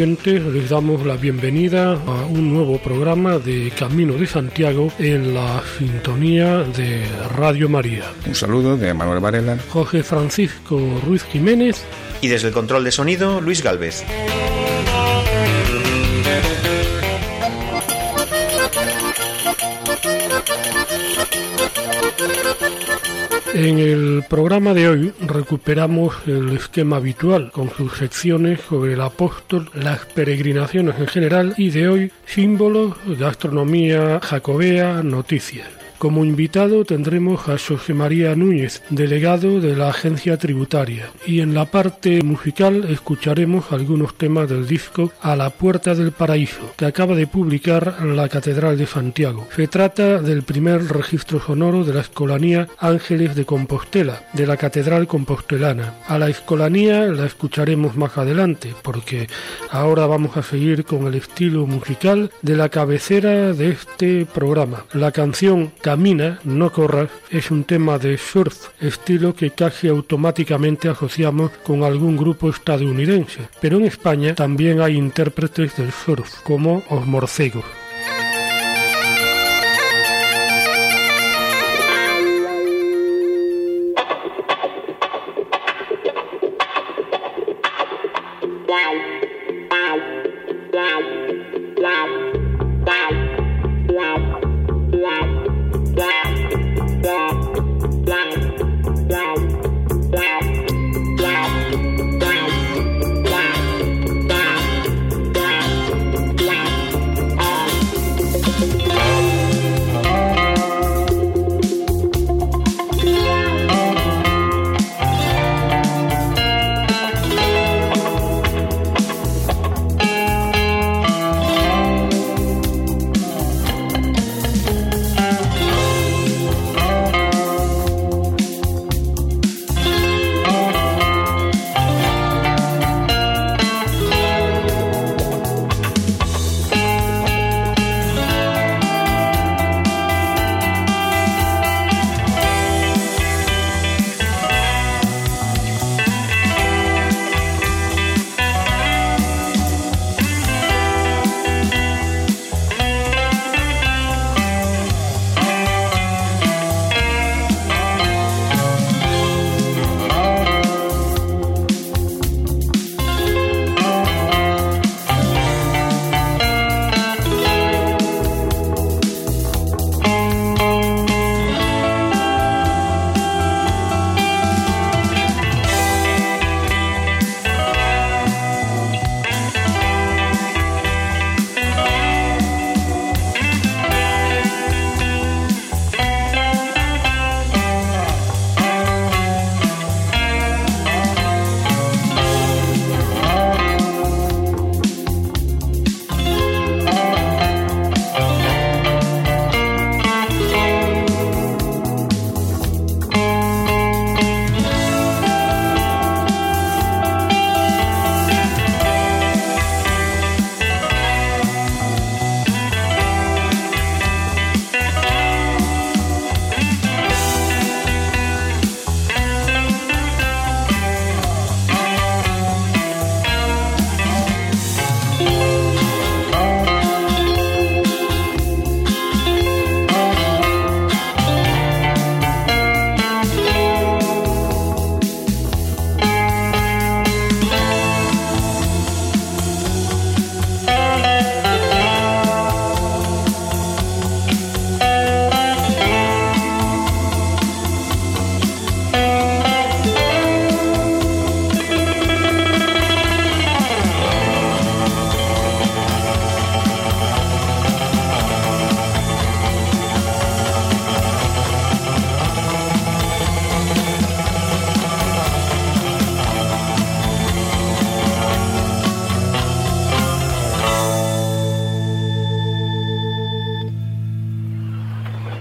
Oyentes, les damos la bienvenida a un nuevo programa de Camino de Santiago en la sintonía de Radio María. Un saludo de Manuel Varela, José Francisco Ruiz Jiménez y desde el control de sonido Luis Galvez. En el programa de hoy recuperamos el esquema habitual con sus secciones sobre el apóstol, las peregrinaciones en general y de hoy símbolos, gastronomía jacobea, noticias. Como invitado tendremos a José María Núñez, delegado de la agencia tributaria, y en la parte musical escucharemos algunos temas del disco A la Puerta del Paraíso, que acaba de publicar la Catedral de Santiago. Se trata del primer registro sonoro de la Escolanía Ángeles de Compostela, de la Catedral Compostelana. A la Escolanía la escucharemos más adelante, porque ahora vamos a seguir con el estilo musical de la cabecera de este programa. La canción Camina, no corras es un tema de surf, estilo que casi automáticamente asociamos con algún grupo estadounidense, pero en España también hay intérpretes del surf, como Os Morcegos.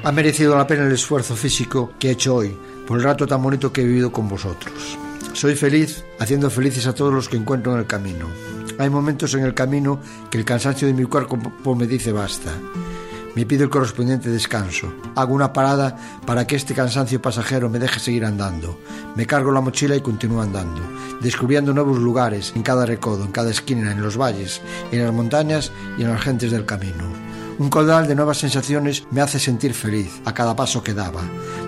Ha merecido la pena el esfuerzo físico que he hecho hoy, por el rato tan bonito que he vivido con vosotros. Soy feliz haciendo felices a todos los que encuentro en el camino. Hay momentos en el camino que el cansancio de mi cuerpo me dice basta. Me pido el correspondiente descanso. Hago una parada para que este cansancio pasajero me deje seguir andando. Me cargo la mochila y continúo andando, descubriendo nuevos lugares en cada recodo, en cada esquina, en los valles, en las montañas y en las gentes del camino. Un caudal de nuevas sensaciones me hace sentir feliz a cada paso que daba,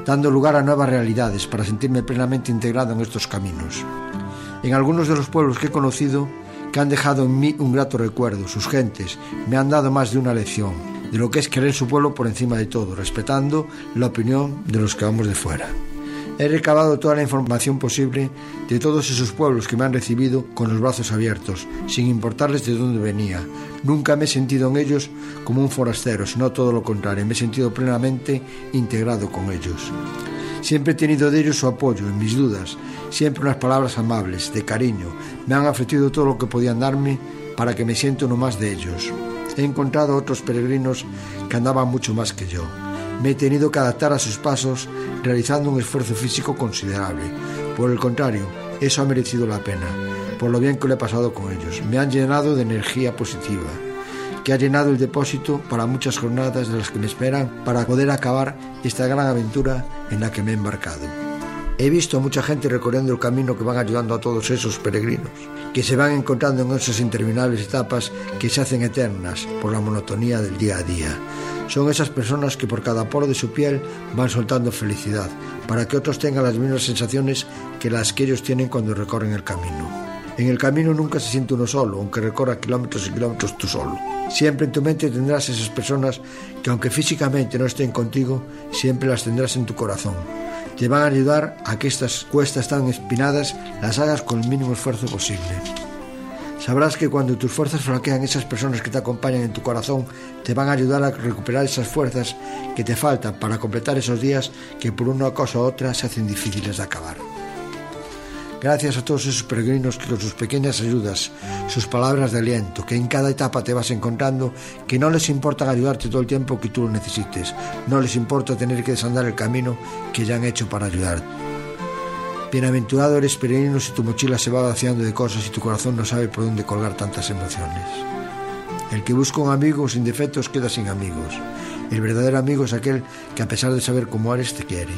dando lugar a nuevas realidades para sentirme plenamente integrado en estos caminos. En algunos de los pueblos que he conocido, que han dejado en mí un grato recuerdo, sus gentes, me han dado más de una lección de lo que es querer su pueblo por encima de todo, respetando la opinión de los que vamos de fuera. He recabado toda la información posible de todos esos pueblos que me han recibido con los brazos abiertos, sin importarles de dónde venía. Nunca me he sentido en ellos como un forastero, sino todo lo contrario, me he sentido plenamente integrado con ellos. Siempre he tenido de ellos su apoyo en mis dudas, siempre unas palabras amables, de cariño. Me han ofrecido todo lo que podían darme para que me sienta uno más de ellos. He encontrado otros peregrinos que andaban mucho más que yo. Me he tenido que adaptar a sus pasos realizando un esfuerzo físico considerable. Por el contrario, eso ha merecido la pena, por lo bien que lo he pasado con ellos. Me han llenado de energía positiva, que ha llenado el depósito para muchas jornadas de las que me esperan para poder acabar esta gran aventura en la que me he embarcado. He visto mucha gente recorriendo el camino que van ayudando a todos esos peregrinos, que se van encontrando en esas interminables etapas que se hacen eternas por la monotonía del día a día. Son esas personas que por cada poro de su piel van soltando felicidad, para que otros tengan las mismas sensaciones que las que ellos tienen cuando recorren el camino. En el camino nunca se siente uno solo, aunque recorra kilómetros y kilómetros tú solo. Siempre en tu mente tendrás esas personas que aunque físicamente no estén contigo, siempre las tendrás en tu corazón te van a ayudar a que estas cuestas tan espinadas las hagas con el mínimo esfuerzo posible. Sabrás que cuando tus fuerzas flaquean, esas personas que te acompañan en tu corazón te van a ayudar a recuperar esas fuerzas que te faltan para completar esos días que por una cosa u otra se hacen difíciles de acabar. Gracias a todos esos peregrinos que con sus pequeñas ayudas, sus palabras de aliento, que en cada etapa te vas encontrando, que no les importa ayudarte todo el tiempo que tú lo necesites, no les importa tener que desandar el camino que ya han hecho para ayudarte. Bienaventurado eres peregrino si tu mochila se va vaciando de cosas y tu corazón no sabe por dónde colgar tantas emociones. El que busca un amigo sin defectos queda sin amigos. El verdadero amigo es aquel que a pesar de saber cómo eres te quiere.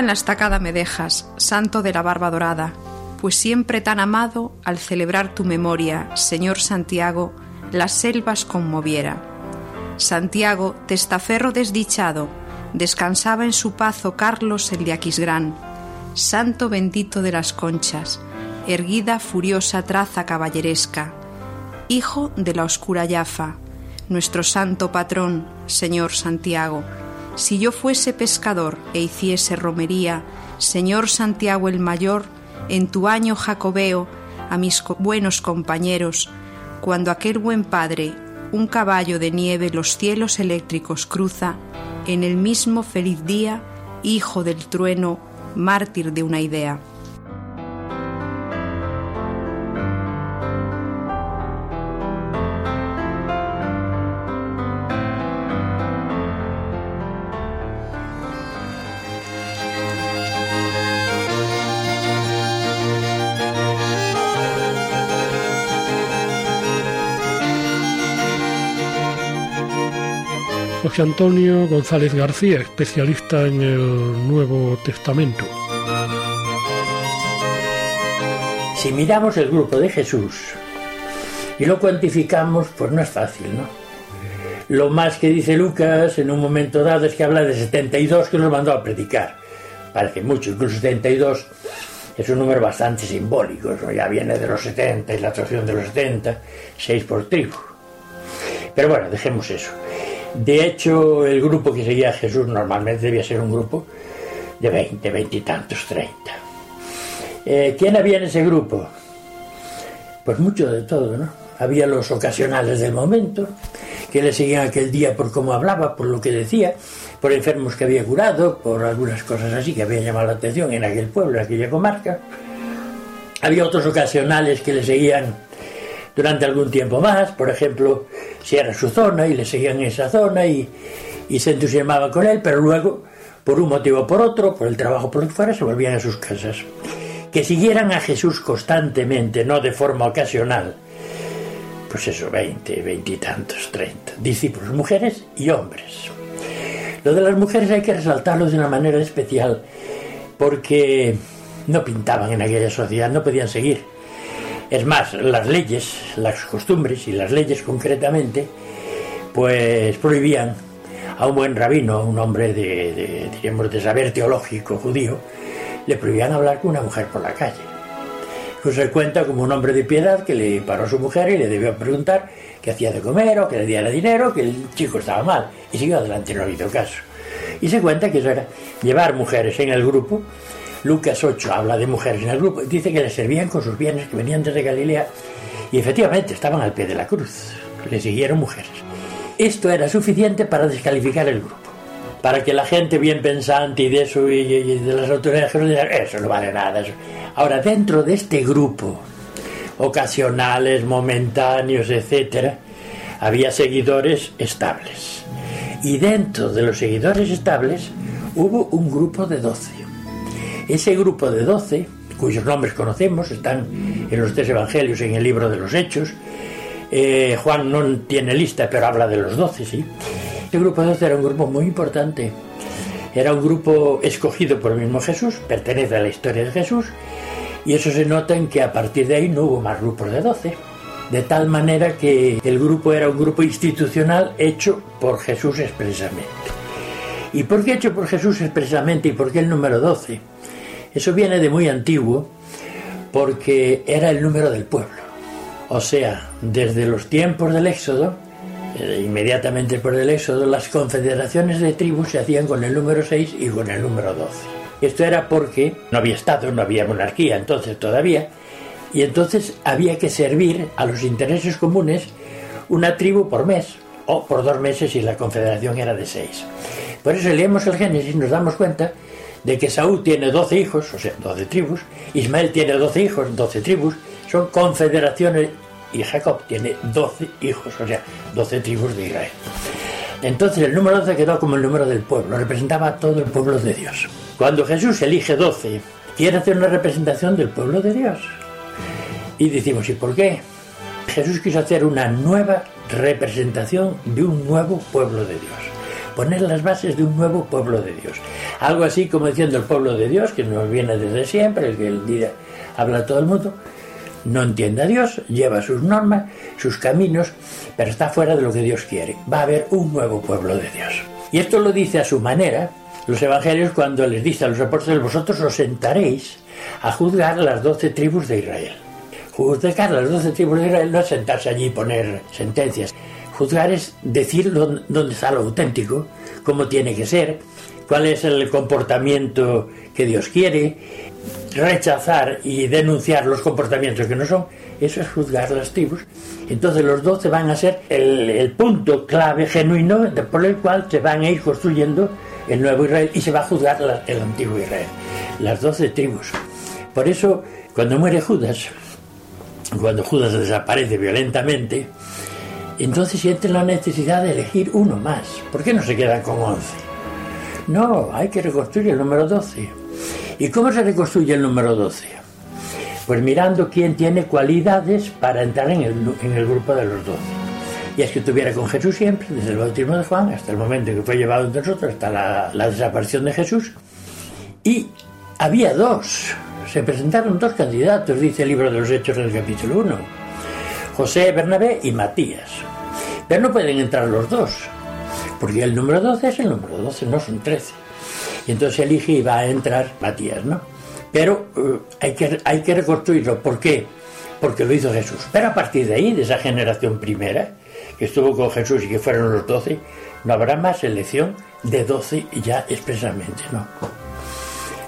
En la estacada me dejas, santo de la barba dorada, pues siempre tan amado, al celebrar tu memoria, Señor Santiago, las selvas conmoviera. Santiago, testaferro desdichado, descansaba en su pazo Carlos el de Aquisgrán, santo bendito de las conchas, erguida furiosa traza caballeresca, hijo de la oscura Yafa, nuestro santo patrón, Señor Santiago, si yo fuese pescador e hiciese romería, Señor Santiago el Mayor, en tu año jacobeo, a mis buenos compañeros, cuando aquel buen padre, un caballo de nieve los cielos eléctricos cruza, en el mismo feliz día, hijo del trueno, mártir de una idea. José Antonio González García, especialista en el Nuevo Testamento. Si miramos el grupo de Jesús y lo cuantificamos, pues no es fácil, ¿no? Lo más que dice Lucas en un momento dado es que habla de 72 que los mandó a predicar. Parece mucho, incluso 72 es un número bastante simbólico, ya viene de los 70 y la atracción de los 70, 6 por tribu. Pero bueno, dejemos eso. De hecho, el grupo que seguía a Jesús normalmente debía ser un grupo de 20, 20 y tantos, 30. Eh, ¿Quién había en ese grupo? Pues mucho de todo, ¿no? Había los ocasionales del momento, que le seguían aquel día por cómo hablaba, por lo que decía, por enfermos que había curado, por algunas cosas así que había llamado la atención en aquel pueblo, en aquella comarca. Había otros ocasionales que le seguían durante algún tiempo más, por ejemplo, si era su zona y le seguían en esa zona y, y se entusiasmaban con él, pero luego, por un motivo o por otro, por el trabajo por lo que fuera, se volvían a sus casas. Que siguieran a Jesús constantemente, no de forma ocasional, pues eso, 20, 20 y tantos, 30 discípulos, mujeres y hombres. Lo de las mujeres hay que resaltarlo de una manera especial porque no pintaban en aquella sociedad, no podían seguir. Es más, las leyes, las costumbres y las leyes concretamente, pues prohibían a un buen rabino, un hombre de, de, de saber teológico judío, le prohibían hablar con una mujer por la calle pues se cuenta como un hombre de piedad que le paró a su mujer y le debió preguntar qué hacía de comer o que le diera dinero, que el chico estaba mal. Y siguió adelante, no hizo caso. Y se cuenta que eso era llevar mujeres en el grupo. Lucas 8 habla de mujeres en el grupo. Dice que le servían con sus bienes que venían desde Galilea. Y efectivamente estaban al pie de la cruz. Le siguieron mujeres. Esto era suficiente para descalificar el grupo para que la gente bien pensante y de eso y, de las autoridades eso no vale nada. Ahora, dentro de este grupo, ocasionales, momentáneos, etcétera, había seguidores estables. Y dentro de los seguidores estables hubo un grupo de doce. Ese grupo de doce, cuyos nombres conocemos, están en los tres evangelios, en el libro de los Hechos. Eh, Juan no tiene lista, pero habla de los doce, sí este grupo de 12 era un grupo muy importante. Era un grupo escogido por el mismo Jesús, pertenece a la historia de Jesús, y eso se nota en que a partir de ahí no hubo más grupos de 12. De tal manera que el grupo era un grupo institucional hecho por Jesús expresamente. ¿Y por qué hecho por Jesús expresamente y por qué el número 12? Eso viene de muy antiguo, porque era el número del pueblo. O sea, desde los tiempos del Éxodo, eh, inmediatamente por el éxodo, las confederaciones de tribus se hacían con el número 6 y con el número 12. Esto era porque no había Estado, no había monarquía entonces todavía, y entonces había que servir a los intereses comunes una tribu por mes, o por dos meses si la confederación era de seis. Por eso leemos el Génesis y nos damos cuenta de que Saúl tiene 12 hijos, o sea, 12 tribus, Ismael tiene 12 hijos, 12 tribus, son confederaciones y Jacob tiene 12 hijos, o sea, 12 tribus de Israel. Entonces el número 12 quedó como el número del pueblo, representaba a todo el pueblo de Dios. Cuando Jesús elige 12, quiere hacer una representación del pueblo de Dios. Y decimos, ¿y por qué? Jesús quiso hacer una nueva representación de un nuevo pueblo de Dios. Poner las bases de un nuevo pueblo de Dios. Algo así como diciendo el pueblo de Dios, que nos viene desde siempre, el que el día habla todo el mundo, no entiende a Dios, lleva sus normas, sus caminos, pero está fuera de lo que Dios quiere. Va a haber un nuevo pueblo de Dios. Y esto lo dice a su manera los evangelios cuando les dice a los apóstoles, vosotros os sentaréis a juzgar las doce tribus de Israel. Juzgar las doce tribus de Israel no es sentarse allí y poner sentencias. Juzgar es decir dónde está lo auténtico, cómo tiene que ser, cuál es el comportamiento que Dios quiere, rechazar y denunciar los comportamientos que no son, eso es juzgar las tribus. Entonces los doce van a ser el, punto clave genuino por el cual se van a ir construyendo el nuevo Israel y se va a juzgar el antiguo Israel, las doce tribus. Por eso, cuando muere Judas, cuando Judas desaparece violentamente, entonces siente la necesidad de elegir uno más. ¿Por qué no se quedan con once? No, hay que reconstruir el número doce. ¿Y cómo se reconstruye el número 12? Pues mirando quién tiene cualidades para entrar en el, grupo de los 12. Y es que estuviera con Jesús siempre, desde el bautismo de Juan hasta el momento en que fue llevado entre nosotros, hasta la, la desaparición de Jesús. Y había dos, se presentaron dos candidatos, dice el libro de los Hechos en el capítulo 1, José Bernabé y Matías. Pero no pueden entrar los dos, porque el número 12 es el número 12, no son 13. Y entonces elige y va a entrar Matías, ¿no? Pero eh, hay, que, hay que reconstruirlo. ¿Por qué? Porque lo hizo Jesús. Pero a partir de ahí, de esa generación primera, que estuvo con Jesús y que fueron los doce, no habrá más elección de doce ya expresamente, ¿no?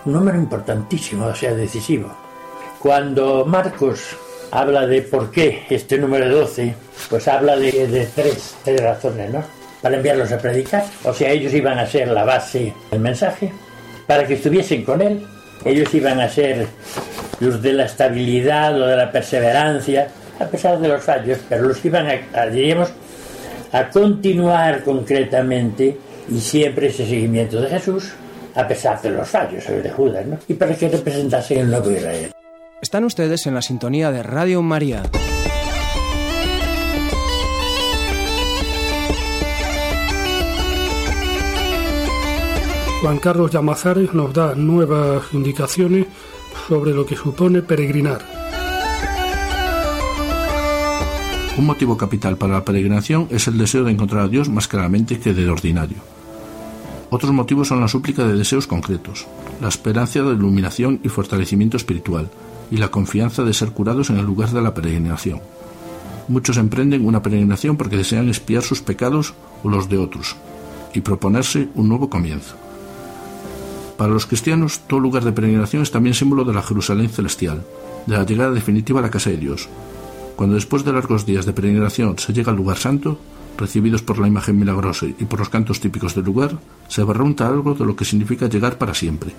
Un número importantísimo, o sea, decisivo. Cuando Marcos habla de por qué este número 12, pues habla de, tres, tres razones, ¿no? Para enviarlos a predicar, o sea, ellos iban a ser la base del mensaje, para que estuviesen con él, ellos iban a ser los de la estabilidad o de la perseverancia, a pesar de los fallos, pero los iban a, diríamos, a continuar concretamente y siempre ese seguimiento de Jesús, a pesar de los fallos, de Judas, ¿no? Y para que representasen el nuevo Israel. Están ustedes en la sintonía de Radio María. Juan Carlos Llamazares nos da nuevas indicaciones sobre lo que supone peregrinar. Un motivo capital para la peregrinación es el deseo de encontrar a Dios más claramente que de ordinario. Otros motivos son la súplica de deseos concretos, la esperanza de iluminación y fortalecimiento espiritual, y la confianza de ser curados en el lugar de la peregrinación. Muchos emprenden una peregrinación porque desean espiar sus pecados o los de otros, y proponerse un nuevo comienzo. Para los cristianos, todo lugar de peregrinación es también símbolo de la Jerusalén celestial, de la llegada definitiva a la casa de Dios. Cuando después de largos días de peregrinación se llega al lugar santo, recibidos por la imagen milagrosa y por los cantos típicos del lugar, se barrunta algo de lo que significa llegar para siempre.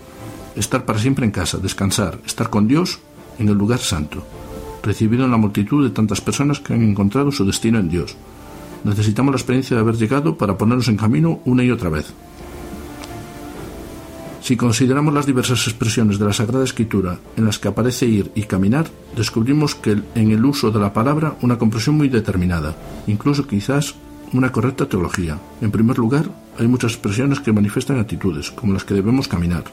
Estar para siempre en casa, descansar, estar con Dios en el lugar santo, recibido en la multitud de tantas personas que han encontrado su destino en Dios. Necesitamos la experiencia de haber llegado para ponernos en camino una y otra vez. Si consideramos las diversas expresiones de la Sagrada Escritura en las que aparece ir y caminar, descubrimos que en el uso de la palabra una comprensión muy determinada, incluso quizás una correcta teología. En primer lugar, hay muchas expresiones que manifiestan actitudes, como las que debemos caminar.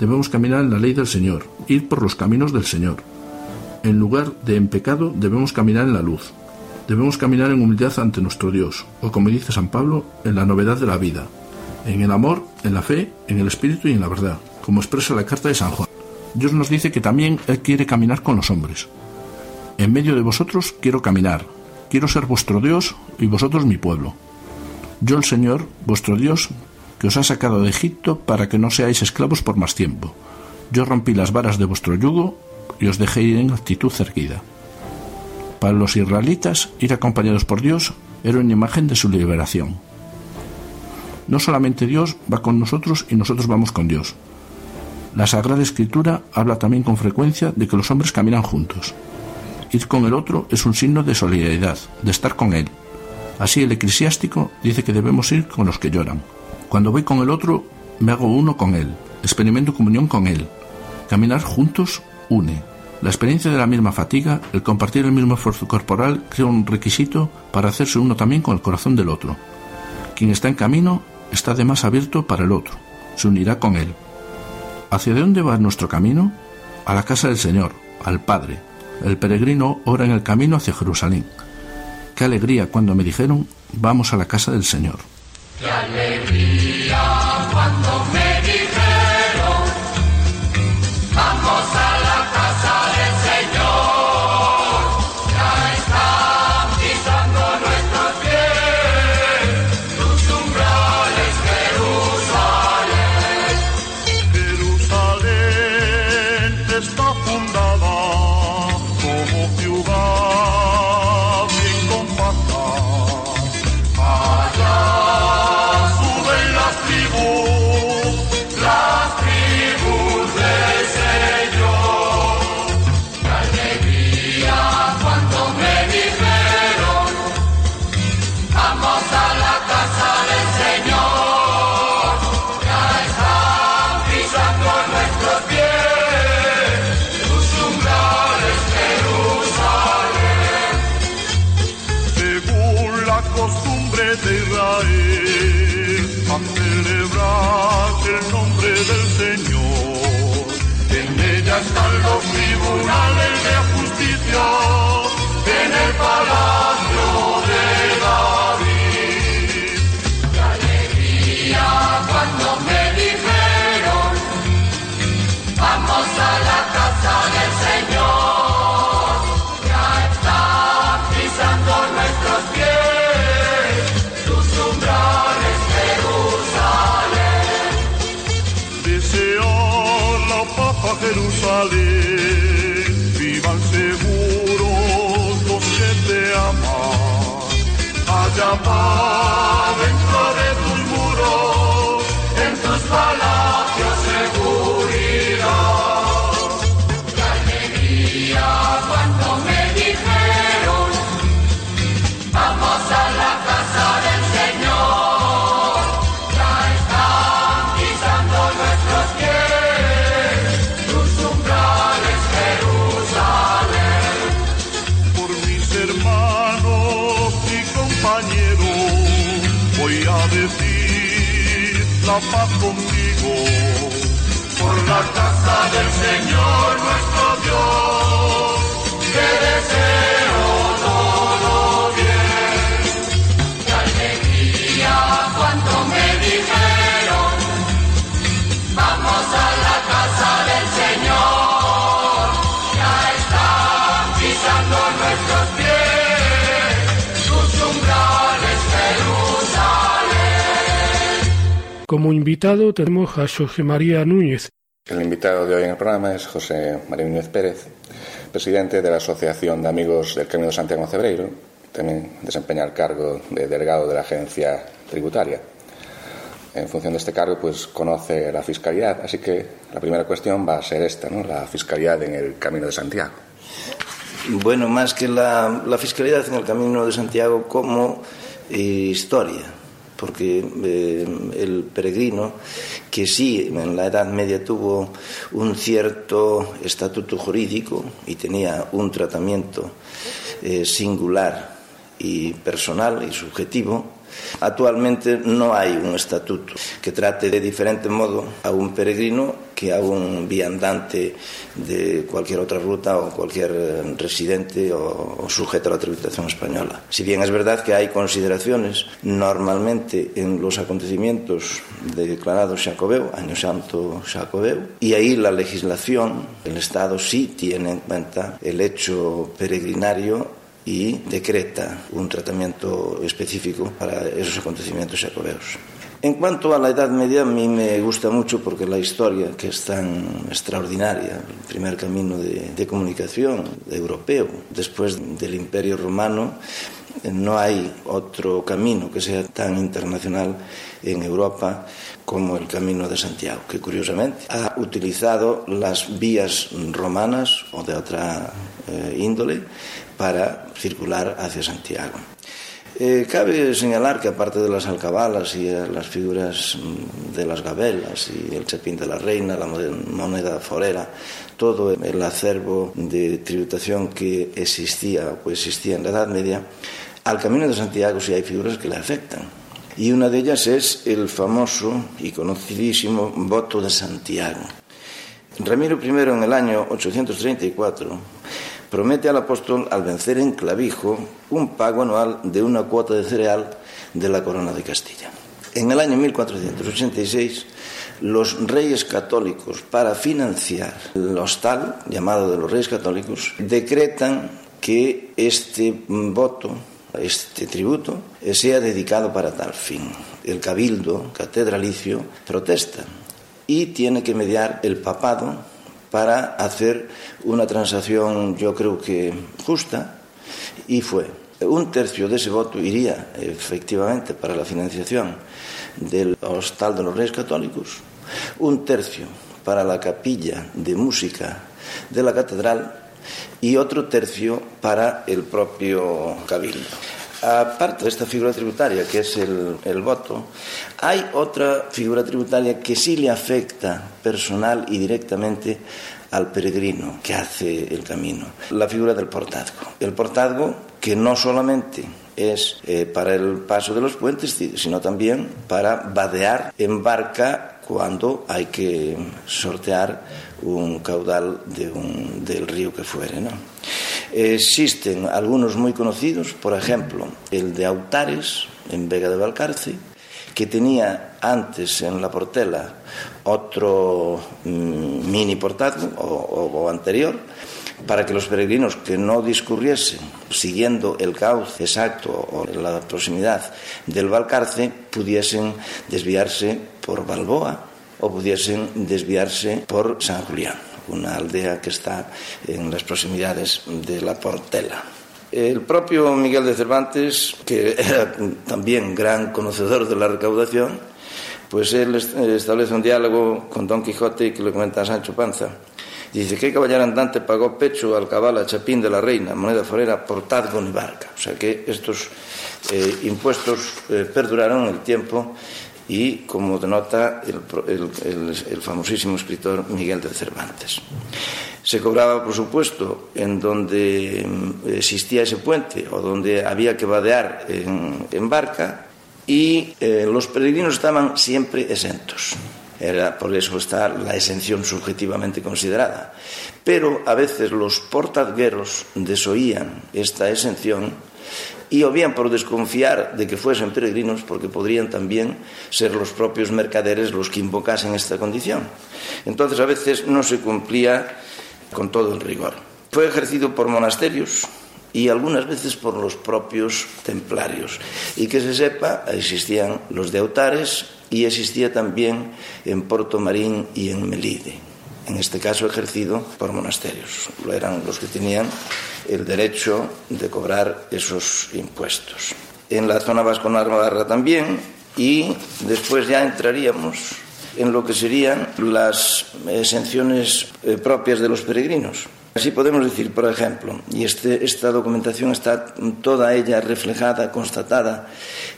Debemos caminar en la ley del Señor, ir por los caminos del Señor. En lugar de en pecado, debemos caminar en la luz. Debemos caminar en humildad ante nuestro Dios, o como dice San Pablo, en la novedad de la vida, en el amor, en la fe, en el espíritu y en la verdad, como expresa la carta de San Juan. Dios nos dice que también Él quiere caminar con los hombres. En medio de vosotros quiero caminar, quiero ser vuestro Dios y vosotros mi pueblo. Yo el Señor, vuestro Dios, que os ha sacado de Egipto para que no seáis esclavos por más tiempo. Yo rompí las varas de vuestro yugo y os dejé ir en actitud cerquida. Para los israelitas, ir acompañados por Dios era una imagen de su liberación. No solamente Dios va con nosotros y nosotros vamos con Dios. La Sagrada Escritura habla también con frecuencia de que los hombres caminan juntos. Ir con el otro es un signo de solidaridad, de estar con él. Así el eclesiástico dice que debemos ir con los que lloran. Cuando voy con el otro, me hago uno con él, experimento comunión con él. Caminar juntos une. La experiencia de la misma fatiga, el compartir el mismo esfuerzo corporal, crea un requisito para hacerse uno también con el corazón del otro. Quien está en camino está además abierto para el otro, se unirá con él. ¿Hacia dónde va nuestro camino? A la casa del Señor, al Padre. El peregrino ora en el camino hacia Jerusalén. Qué alegría cuando me dijeron, vamos a la casa del Señor. Qué alegría Como invitado tenemos a José María Núñez. El invitado de hoy en el programa es José María Núñez Pérez, presidente de la Asociación de Amigos del Camino de Santiago Cebreiro. También desempeña el cargo de delegado de la Agencia Tributaria. En función de este cargo, pues conoce la fiscalidad. Así que la primera cuestión va a ser esta, ¿no? La fiscalidad en el Camino de Santiago. Bueno, más que la, la fiscalidad en el Camino de Santiago como eh, historia, porque eh, el peregrino, que sí en la Edad Media tuvo un cierto estatuto jurídico y tenía un tratamiento eh, singular y personal y subjetivo, Actualmente no hay un estatuto que trate de diferente modo a un peregrino que a un viandante de cualquier otra ruta o cualquier eh, residente o, sujeto a la tributación española. Si bien es verdad que hay consideraciones normalmente en los acontecimientos declarados Xacobeo, Año Santo Xacobeo, y ahí la legislación, el Estado sí tiene en cuenta el hecho peregrinario y decreta un tratamiento específico para esos acontecimientos jacobeos. En cuanto a la Edad Media, a mí me gusta mucho porque la historia, que es tan extraordinaria, el primer camino de, de comunicación europeo, después del Imperio Romano, no hay otro camino que sea tan internacional en Europa como el Camino de Santiago, que curiosamente ha utilizado las vías romanas o de otra eh, índole para circular hacia Santiago. Eh, cabe señalar que aparte de las alcabalas y eh, las figuras mm, de las gabelas y el chapín de la reina, la moneda forera, todo el acervo de tributación que existía o existía en la Edad Media, al Camino de Santiago sí hay figuras que le afectan. Y una de ellas es el famoso y conocidísimo voto de Santiago. Ramiro I en el año 834 promete al apóstol al vencer en Clavijo un pago anual de una cuota de cereal de la corona de Castilla. En el año 1486, los reyes católicos, para financiar el hostal llamado de los reyes católicos, decretan que este voto, este tributo, sea dedicado para tal fin. El cabildo catedralicio protesta y tiene que mediar el papado para hacer una transacción, yo creo que justa, y fue. Un tercio de ese voto iría efectivamente para la financiación del Hostal de los Reyes Católicos, un tercio para la capilla de música de la catedral y otro tercio para el propio cabildo. Aparte de esta figura tributaria, que es el, voto, hay otra figura tributaria que sí le afecta personal y directamente al peregrino que hace el camino, la figura del portazgo. El portazgo que no solamente es eh, para el paso de los puentes, sino también para vadear en barca cuando hay que sortear un caudal de un, del río que fuere. ¿no? Existen algunos muy conocidos, por ejemplo, el de Autares, en Vega de Valcarce, que tenía antes en la Portela otro mm, mini o, o anterior, para que los peregrinos que no discurriesen siguiendo el cauce exacto o la proximidad del Valcarce pudiesen desviarse por Balboa o pudiesen desviarse por San Julián, una aldea que está en las proximidades de la Portela. El propio Miguel de Cervantes, que era también gran conocedor de la recaudación, pues él establece un diálogo con Don Quijote que le comenta a Sancho Panza. Dice que caballero andante pagó pecho al cabal a Chapín de la Reina, moneda forera, portazgo ni barca. O sea que estos eh, impuestos eh, perduraron el tiempo y, como denota el, el, el, famosísimo escritor Miguel de Cervantes. Se cobraba, por supuesto, en donde mm, existía ese puente o donde había que vadear en, en barca y eh, los peregrinos estaban siempre exentos. Era, por eso está la exención subjetivamente considerada. Pero a veces los portadgueros desoían esta exención y o bien por desconfiar de que fuesen peregrinos, porque podrían también ser los propios mercaderes los que invocasen esta condición. Entonces a veces no se cumplía con todo el rigor. Fue ejercido por monasterios y algunas veces por los propios templarios. Y que se sepa, existían los de Autares y existía también en Porto Marín y en Melide. En este caso ejercido por monasterios. Lo eran los que tenían el derecho de cobrar esos impuestos. En la zona vasco-navarra también y después ya entraríamos en lo que serían las exenciones eh, propias de los peregrinos. Así podemos decir, por ejemplo, y este, esta documentación está toda ella reflejada, constatada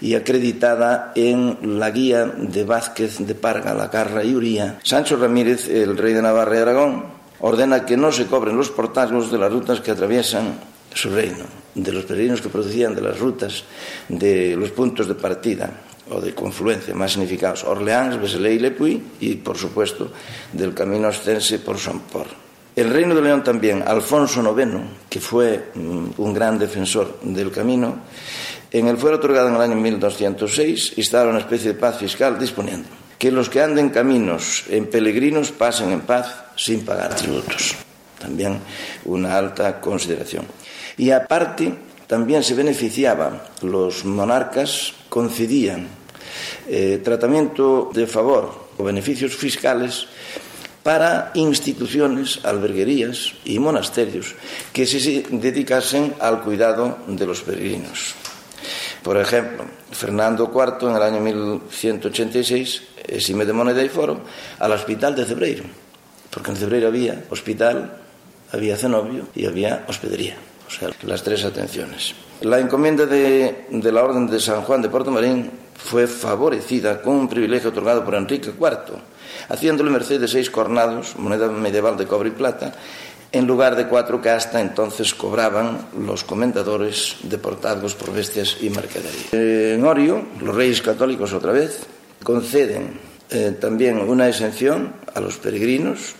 y acreditada en la guía de Vázquez de Parga, La Carra y Uría. Sancho Ramírez, el rey de Navarra y Aragón, ordena que no se cobren los portazgos de las rutas que atraviesan su reino, de los peregrinos que procedían de las rutas de los puntos de partida o de confluencia más significados, Orleans, Beselé y Lepuy, y por supuesto del camino ostense por Somport. El Reino de León también, Alfonso IX, que fue mm, un gran defensor del camino, en el fuero otorgado en el año 1206 instala una especie de paz fiscal disponiendo que los que anden caminos en peregrinos pasen en paz sin pagar tributos. También una alta consideración. Y aparte, también se beneficiaban los monarcas, concedían eh, tratamiento de favor o beneficios fiscales para instituciones, alberguerías y monasterios que se dedicasen al cuidado de los peregrinos. Por ejemplo, Fernando IV en el año 1186 exime de moneda y foro al hospital de Cebreiro, porque en Cebreiro había hospital, había cenobio y había hospedería, o sea, las tres atenciones. La encomienda de, la Orden de San Juan de Portomarín fue favorecida con un privilegio otorgado por Enrique IV, haciéndole merced de seis cornados, moneda medieval de cobre y plata, en lugar de cuatro que hasta entonces cobraban los comendadores deportados por bestias y mercadería. En Orio, los reyes católicos otra vez conceden eh, también una exención a los peregrinos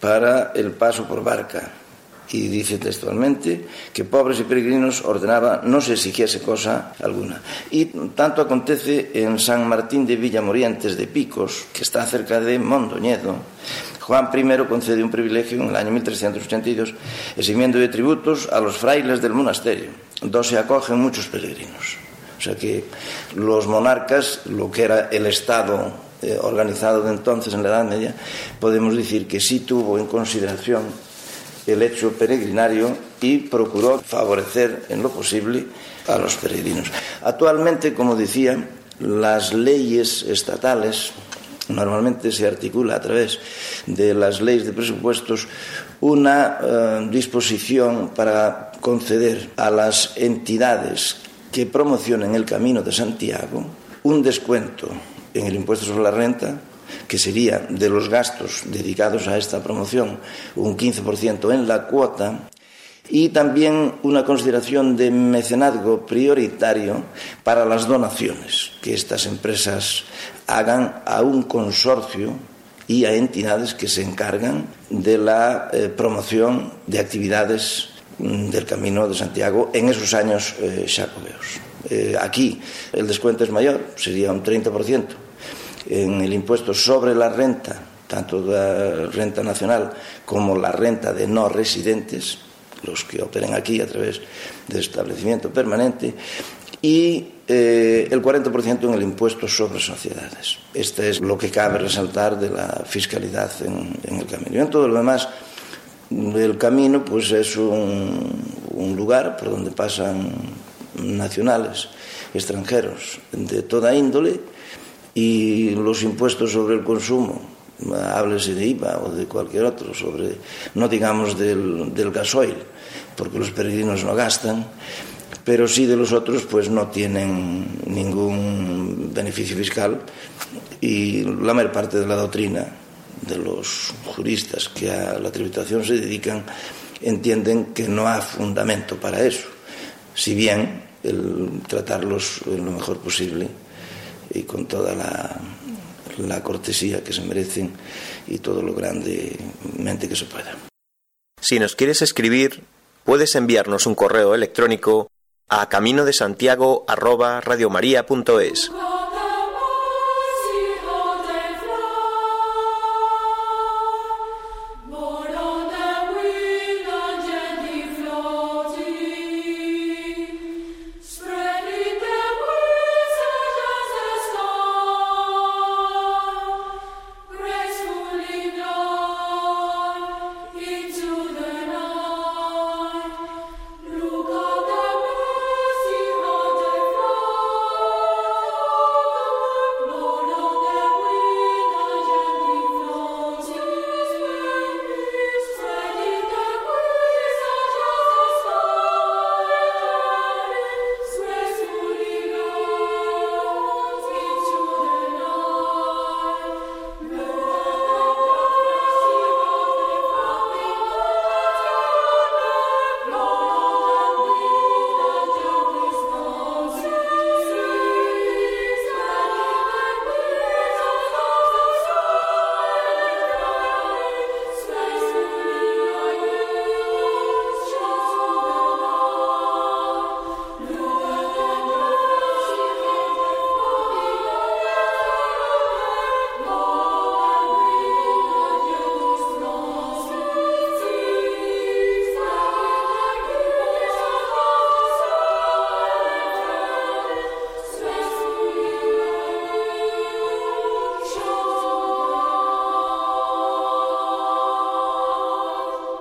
para el paso por barca, y dice textualmente que pobres y peregrinos ordenaba no se exigiese cosa alguna. Y tanto acontece en San Martín de Villamorientes de Picos, que está cerca de Mondoñedo. Juan I concede un privilegio en el año 1382, eximiendo de tributos a los frailes del monasterio, donde se acogen muchos peregrinos. O sea que los monarcas, lo que era el Estado eh, organizado de entonces en la Edad Media, podemos decir que sí tuvo en consideración el hecho peregrinario y procuró favorecer en lo posible a los peregrinos. Actualmente, como decía, las leyes estatales normalmente se articula a través de las leyes de presupuestos una eh, disposición para conceder a las entidades que promocionen el camino de Santiago un descuento en el impuesto sobre la renta que sería de los gastos dedicados a esta promoción un 15% en la cuota, y también una consideración de mecenazgo prioritario para las donaciones que estas empresas hagan a un consorcio y a entidades que se encargan de la eh, promoción de actividades mm, del Camino de Santiago en esos años eh. Eh, aquí el descuento es mayor, sería un 30%, en el impuesto sobre la renta, tanto la renta nacional como la renta de no residentes, los que operen aquí a través de establecimiento permanente, y eh, el 40% en el impuesto sobre sociedades. Este es lo que cabe resaltar de la fiscalidad en, en el camino. En todo lo demás, el camino pues es un, un lugar por donde pasan nacionales, extranjeros, de toda índole, y los impuestos sobre el consumo, háblese de IVA o de cualquier otro, sobre, no digamos del, del gasoil, porque los peregrinos no gastan, pero sí de los otros pues no tienen ningún beneficio fiscal y la mayor parte de la doctrina de los juristas que a la tributación se dedican entienden que no hay fundamento para eso, si bien el tratarlos lo mejor posible y con toda la, cortesía que se merecen y todo lo grandemente que se pueda. Si nos quieres escribir, puedes enviarnos un correo electrónico a camino de Santiago radiomaria.es.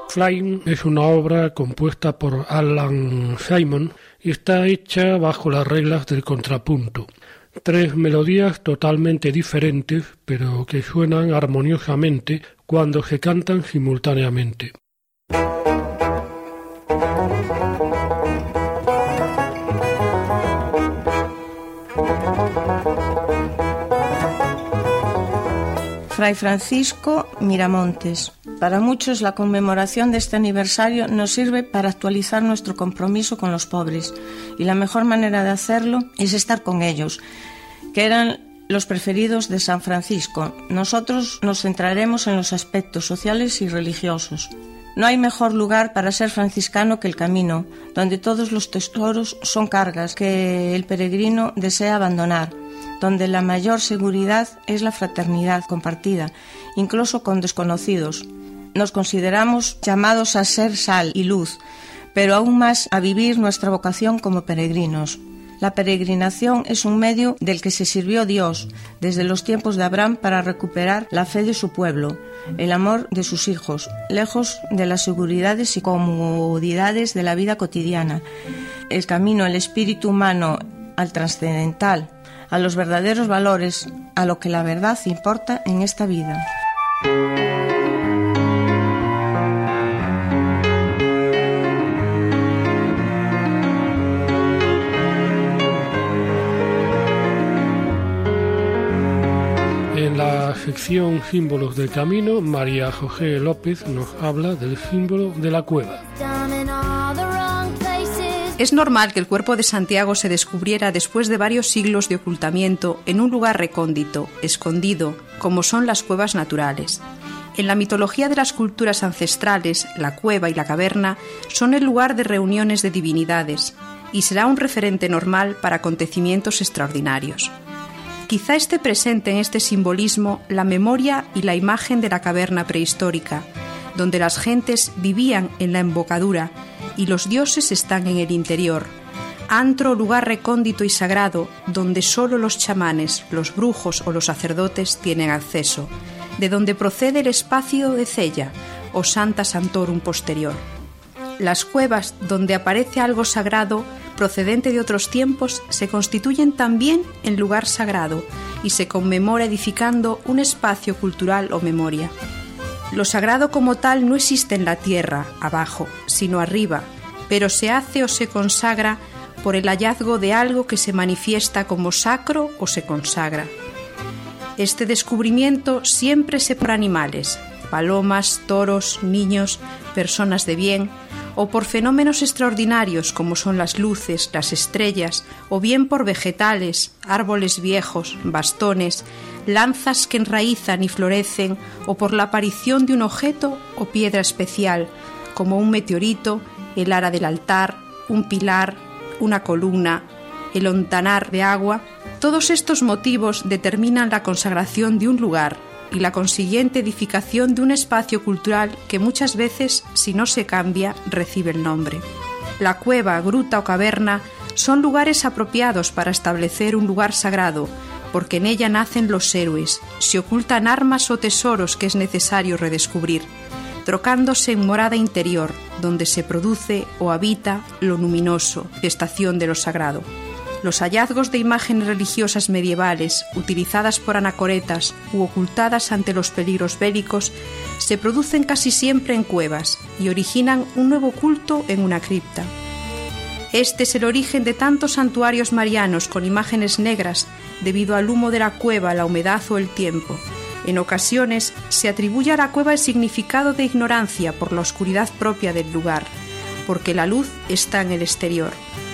Flying es una obra compuesta por Alan Simon y está hecha bajo las reglas del contrapunto. Tres melodías totalmente diferentes, pero que suenan armoniosamente cuando se cantan simultáneamente. Fray Francisco Miramontes. Para muchos la conmemoración de este aniversario nos sirve para actualizar nuestro compromiso con los pobres y la mejor manera de hacerlo es estar con ellos, que eran los preferidos de San Francisco. Nosotros nos centraremos en los aspectos sociales y religiosos. No hay mejor lugar para ser franciscano que el camino, donde todos los tesoros son cargas que el peregrino desea abandonar donde la mayor seguridad es la fraternidad compartida, incluso con desconocidos. Nos consideramos llamados a ser sal y luz, pero aún más a vivir nuestra vocación como peregrinos. La peregrinación es un medio del que se sirvió Dios desde los tiempos de Abraham para recuperar la fe de su pueblo, el amor de sus hijos, lejos de las seguridades y comodidades de la vida cotidiana. El camino, el espíritu humano al trascendental, a los verdaderos valores, a lo que la verdad importa en esta vida. La sección Símbolos del Camino, María José López nos habla del símbolo de la cueva. Es normal que el cuerpo de Santiago se descubriera después de varios siglos de ocultamiento en un lugar recóndito, escondido, como son las cuevas naturales. En la mitología de las culturas ancestrales, la cueva y la caverna son el lugar de reuniones de divinidades y será un referente normal para acontecimientos extraordinarios. Quizá esté presente en este simbolismo la memoria y la imagen de la caverna prehistórica, donde las gentes vivían en la embocadura y los dioses están en el interior. Antro lugar recóndito y sagrado donde solo los chamanes, los brujos o los sacerdotes tienen acceso, de donde procede el espacio de Cella o Santa Santorum posterior. Las cuevas donde aparece algo sagrado procedente de otros tiempos se constituyen también en lugar sagrado y se conmemora edificando un espacio cultural o memoria. Lo sagrado como tal no existe en la tierra, abajo, sino arriba, pero se hace o se consagra por el hallazgo de algo que se manifiesta como sacro o se consagra. Este descubrimiento siempre se por animales, palomas, toros, niños, personas de bien, o por fenómenos extraordinarios como son las luces, las estrellas, o bien por vegetales, árboles viejos, bastones, lanzas que enraizan y florecen, o por la aparición de un objeto o piedra especial, como un meteorito, el ara del altar, un pilar, una columna, el ontanar de agua, todos estos motivos determinan la consagración de un lugar y la consiguiente edificación de un espacio cultural que muchas veces, si no se cambia, recibe el nombre. La cueva, gruta o caverna son lugares apropiados para establecer un lugar sagrado, porque en ella nacen los héroes, se ocultan armas o tesoros que es necesario redescubrir, trocándose en morada interior, donde se produce o habita lo luminoso, estación de lo sagrado. Los hallazgos de imágenes religiosas medievales, utilizadas por anacoretas u ocultadas ante los peligros bélicos, se producen casi siempre en cuevas y originan un nuevo culto en una cripta. Este es el origen de tantos santuarios marianos con imágenes negras debido al humo de la cueva, la humedad o el tiempo. En ocasiones se atribuye a la cueva el significado de ignorancia por la oscuridad propia del lugar, porque la luz está en el exterior.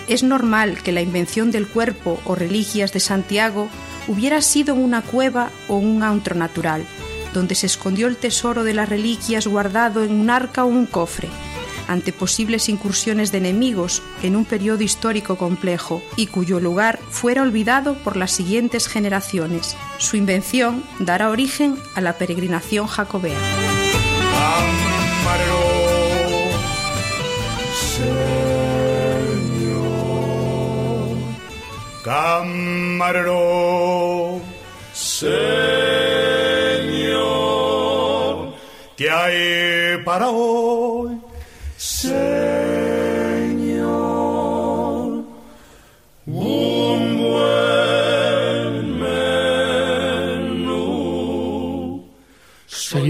Es normal que la invención del cuerpo o reliquias de Santiago hubiera sido una cueva o un antro natural, donde se escondió el tesoro de las reliquias guardado en un arca o un cofre, ante posibles incursiones de enemigos en un periodo histórico complejo y cuyo lugar fuera olvidado por las siguientes generaciones. Su invención dará origen a la peregrinación jacobea. Camarero, Señor, ¿qué hay para hoy?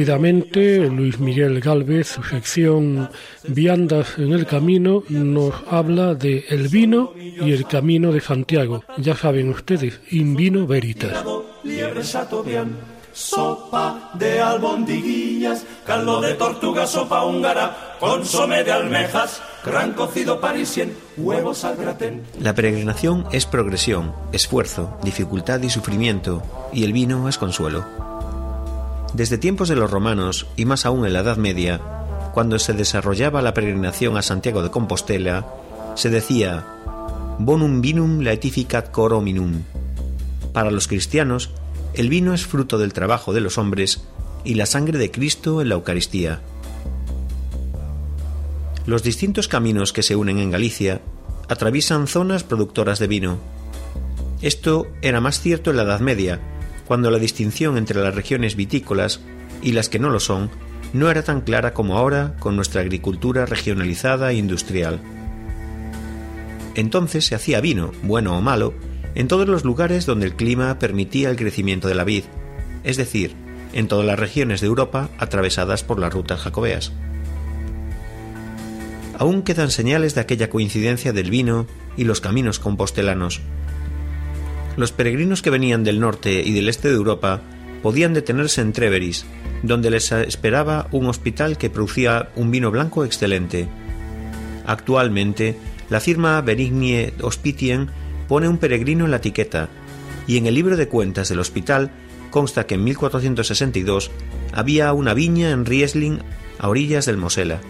Seguidamente, Luis Miguel Galvez, su sección Viandas en el Camino, nos habla de el vino y el camino de Santiago. Ya saben ustedes, in vino veritas. Sopa de albondiguillas, caldo de tortuga, sopa húngara, consome de almejas, gran cocido parisien, huevos al gratén. La peregrinación es progresión, esfuerzo, dificultad y sufrimiento, y el vino es consuelo. Desde tiempos de los romanos, y más aún en la Edad Media, cuando se desarrollaba la peregrinación a Santiago de Compostela, se decía bonum vinum laetificat cor hominum. Para los cristianos, el vino es fruto del trabajo de los hombres y la sangre de Cristo en la Eucaristía. Los distintos caminos que se unen en Galicia atraviesan zonas productoras de vino. Esto era más cierto en la Edad Media, cuando la distinción entre las regiones vitícolas y las que no lo son no era tan clara como ahora con nuestra agricultura regionalizada e industrial. Entonces se hacía vino, bueno o malo, en todos los lugares donde el clima permitía el crecimiento de la vid, es decir, en todas las regiones de Europa atravesadas por las rutas jacobeas. Aún quedan señales de aquella coincidencia del vino y los caminos compostelanos. Los peregrinos que venían del norte y del este de Europa podían detenerse en Treveris, donde les esperaba un hospital que producía un vino blanco excelente. Actualmente, la firma Benignie Hospitien pone un peregrino en la etiqueta, y en el libro de cuentas del hospital consta que en 1462 había una viña en Riesling a orillas del Mosela.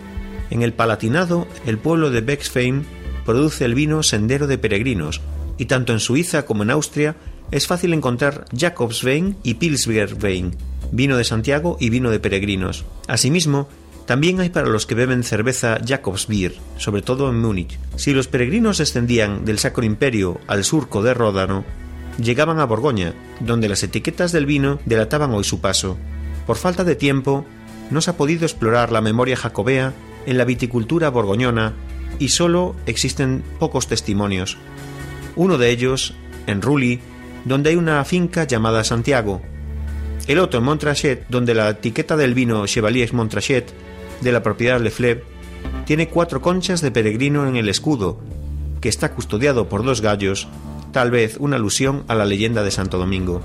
En el Palatinado, el pueblo de Bexheim produce el vino Sendero de Peregrinos, y tanto en Suiza como en Austria es fácil encontrar Jacobswein y Pilsbergwein, vino de Santiago y vino de peregrinos. Asimismo, también hay para los que beben cerveza Jacobsbier, sobre todo en Múnich. Si los peregrinos descendían del Sacro Imperio al surco de Ródano, llegaban a Borgoña, donde las etiquetas del vino delataban hoy su paso. Por falta de tiempo, no se ha podido explorar la memoria jacobea en la viticultura borgoñona y solo existen pocos testimonios. Uno de ellos, en Rully, donde hay una finca llamada Santiago. El otro en Montrachet, donde la etiqueta del vino Chevalier Montrachet, de la propiedad Lefleb, tiene cuatro conchas de peregrino en el escudo, que está custodiado por dos gallos, tal vez una alusión a la leyenda de Santo Domingo.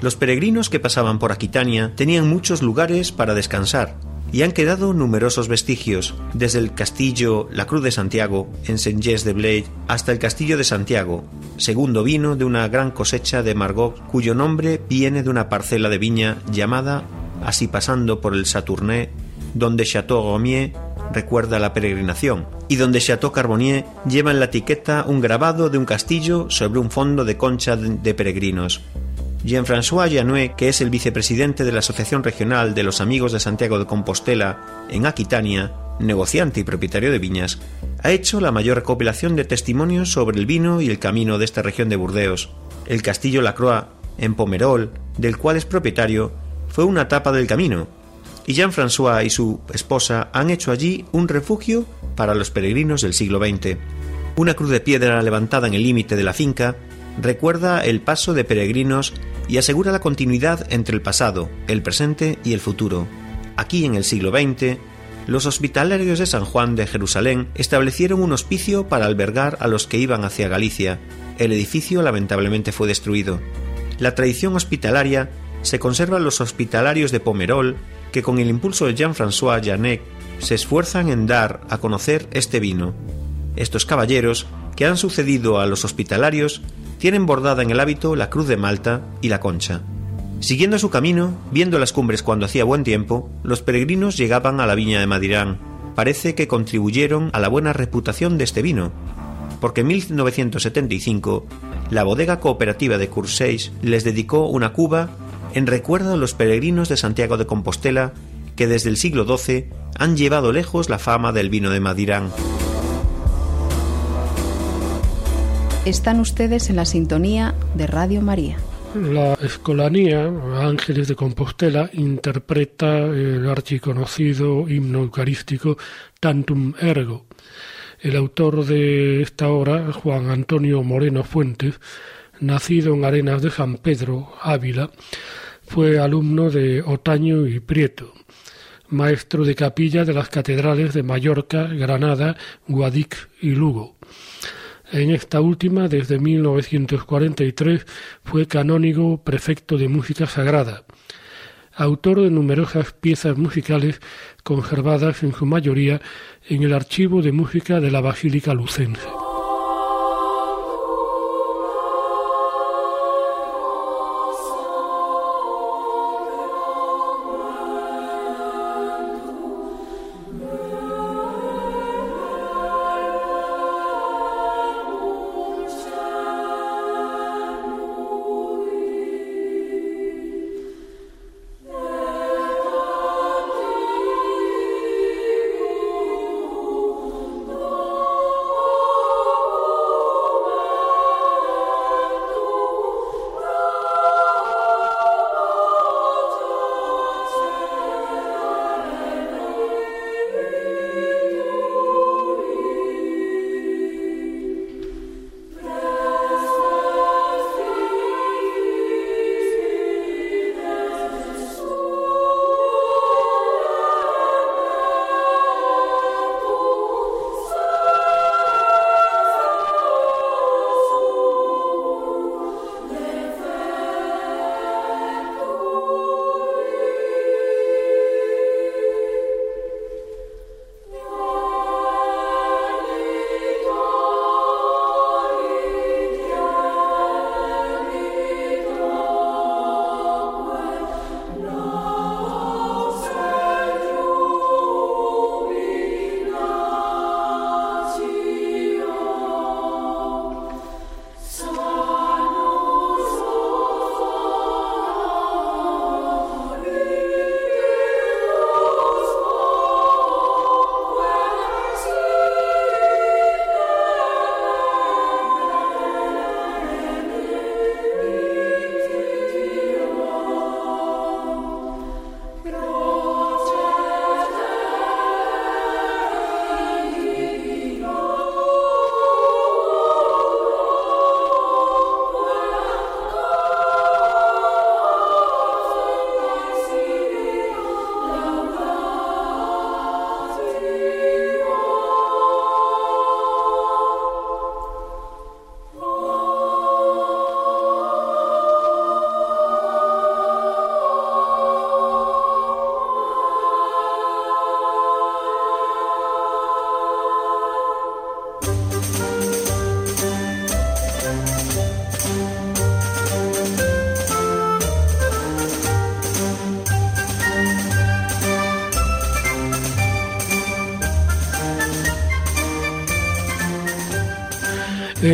Los peregrinos que pasaban por Aquitania tenían muchos lugares para descansar, y han quedado numerosos vestigios, desde el castillo La Cruz de Santiago, en Saint-Gest de Blade, hasta el castillo de Santiago, segundo vino de una gran cosecha de Margot, cuyo nombre viene de una parcela de viña llamada, así pasando por el Saturné, donde Chateau Romier recuerda la peregrinación, y donde Chateau Carbonier lleva en la etiqueta un grabado de un castillo sobre un fondo de concha de peregrinos. Jean-François Janouet, que es el vicepresidente de la Asociación Regional de los Amigos de Santiago de Compostela en Aquitania, negociante y propietario de viñas, ha hecho la mayor recopilación de testimonios sobre el vino y el camino de esta región de Burdeos. El castillo La Croix, en Pomerol, del cual es propietario, fue una etapa del camino, y Jean-François y su esposa han hecho allí un refugio para los peregrinos del siglo XX. Una cruz de piedra levantada en el límite de la finca recuerda el paso de peregrinos y asegura la continuidad entre el pasado, el presente y el futuro. Aquí en el siglo XX, los hospitalarios de San Juan de Jerusalén establecieron un hospicio para albergar a los que iban hacia Galicia. El edificio lamentablemente fue destruido. La tradición hospitalaria se conserva en los hospitalarios de Pomerol, que con el impulso de Jean-François Janet se esfuerzan en dar a conocer este vino. Estos caballeros, que han sucedido a los hospitalarios, tienen bordada en el hábito la cruz de Malta y la concha. Siguiendo su camino, viendo las cumbres cuando hacía buen tiempo, los peregrinos llegaban a la viña de Madirán. Parece que contribuyeron a la buena reputación de este vino, porque en 1975 la bodega cooperativa de Curseis les dedicó una cuba en recuerdo a los peregrinos de Santiago de Compostela que desde el siglo XII han llevado lejos la fama del vino de Madirán. Están ustedes en la sintonía de Radio María. La Escolanía Ángeles de Compostela interpreta el archiconocido himno eucarístico Tantum Ergo. El autor de esta obra, Juan Antonio Moreno Fuentes, nacido en Arenas de San Pedro, Ávila, fue alumno de Otaño y Prieto, maestro de capilla de las catedrales de Mallorca, Granada, Guadix y Lugo. En esta última, desde 1943, fue canónigo prefecto de música sagrada, autor de numerosas piezas musicales conservadas en su mayoría en el archivo de música de la Basílica Lucense.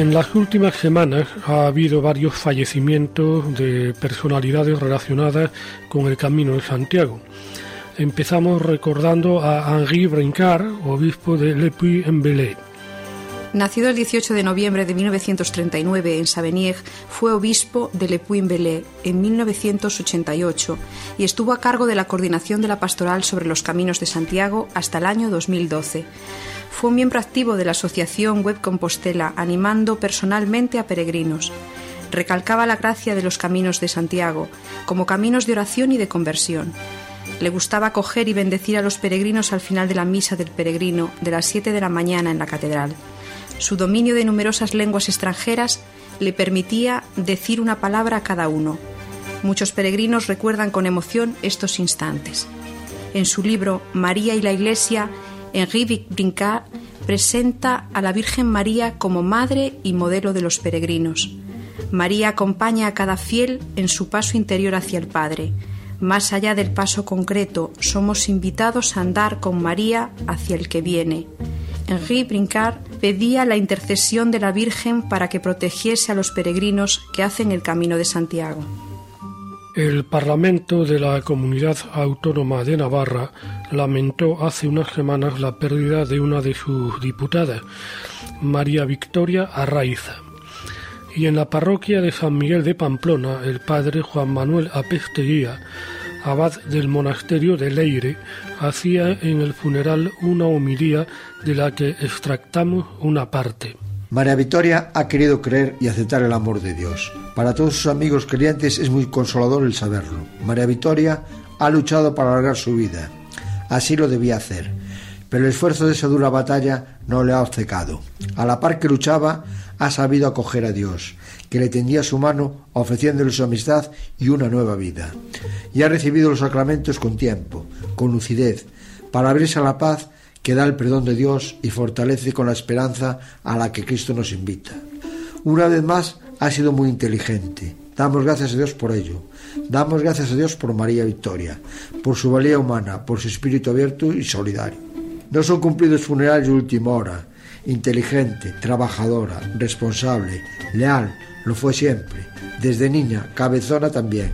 En las últimas semanas ha habido varios fallecimientos de personalidades relacionadas con el Camino de Santiago. Empezamos recordando a Henri Brincard, obispo de Le Puy-en-Velay. Nacido el 18 de noviembre de 1939 en Savigny, fue obispo de Le Puy-en-Velay en 1988 y estuvo a cargo de la coordinación de la pastoral sobre los caminos de Santiago hasta el año 2012. Fue un miembro activo de la asociación Web Compostela, animando personalmente a peregrinos. Recalcaba la gracia de los caminos de Santiago como caminos de oración y de conversión. Le gustaba acoger y bendecir a los peregrinos al final de la misa del peregrino de las 7 de la mañana en la catedral. Su dominio de numerosas lenguas extranjeras le permitía decir una palabra a cada uno. Muchos peregrinos recuerdan con emoción estos instantes. En su libro María y la Iglesia Henri Brincard presenta a la Virgen María como madre y modelo de los peregrinos. María acompaña a cada fiel en su paso interior hacia el Padre. Más allá del paso concreto, somos invitados a andar con María hacia el que viene. Henri Brincard pedía la intercesión de la Virgen para que protegiese a los peregrinos que hacen el camino de Santiago. El Parlamento de la Comunidad Autónoma de Navarra lamentó hace unas semanas la pérdida de una de sus diputadas, María Victoria Arraiza. Y en la parroquia de San Miguel de Pamplona, el padre Juan Manuel Apesteguía, abad del monasterio de Leire, hacía en el funeral una homilía de la que extractamos una parte. María Victoria ha querido creer y aceptar el amor de Dios. Para todos sus amigos creyentes es muy consolador el saberlo. María Victoria ha luchado para alargar su vida. Así lo debía hacer. Pero el esfuerzo de esa dura batalla no le ha obcecado. A la par que luchaba, ha sabido acoger a Dios, que le tendía su mano ofreciéndole su amistad y una nueva vida. Y ha recibido los sacramentos con tiempo, con lucidez, para abrirse a la paz que da el perdón de Dios y fortalece con la esperanza a la que Cristo nos invita. Una vez más, ha sido muy inteligente. Damos gracias a Dios por ello. Damos gracias a Dios por María Victoria, por su valía humana, por su espíritu abierto y solidario. No son cumplidos funerales de última hora. Inteligente, trabajadora, responsable, leal, lo fue siempre. Desde niña, cabezona también.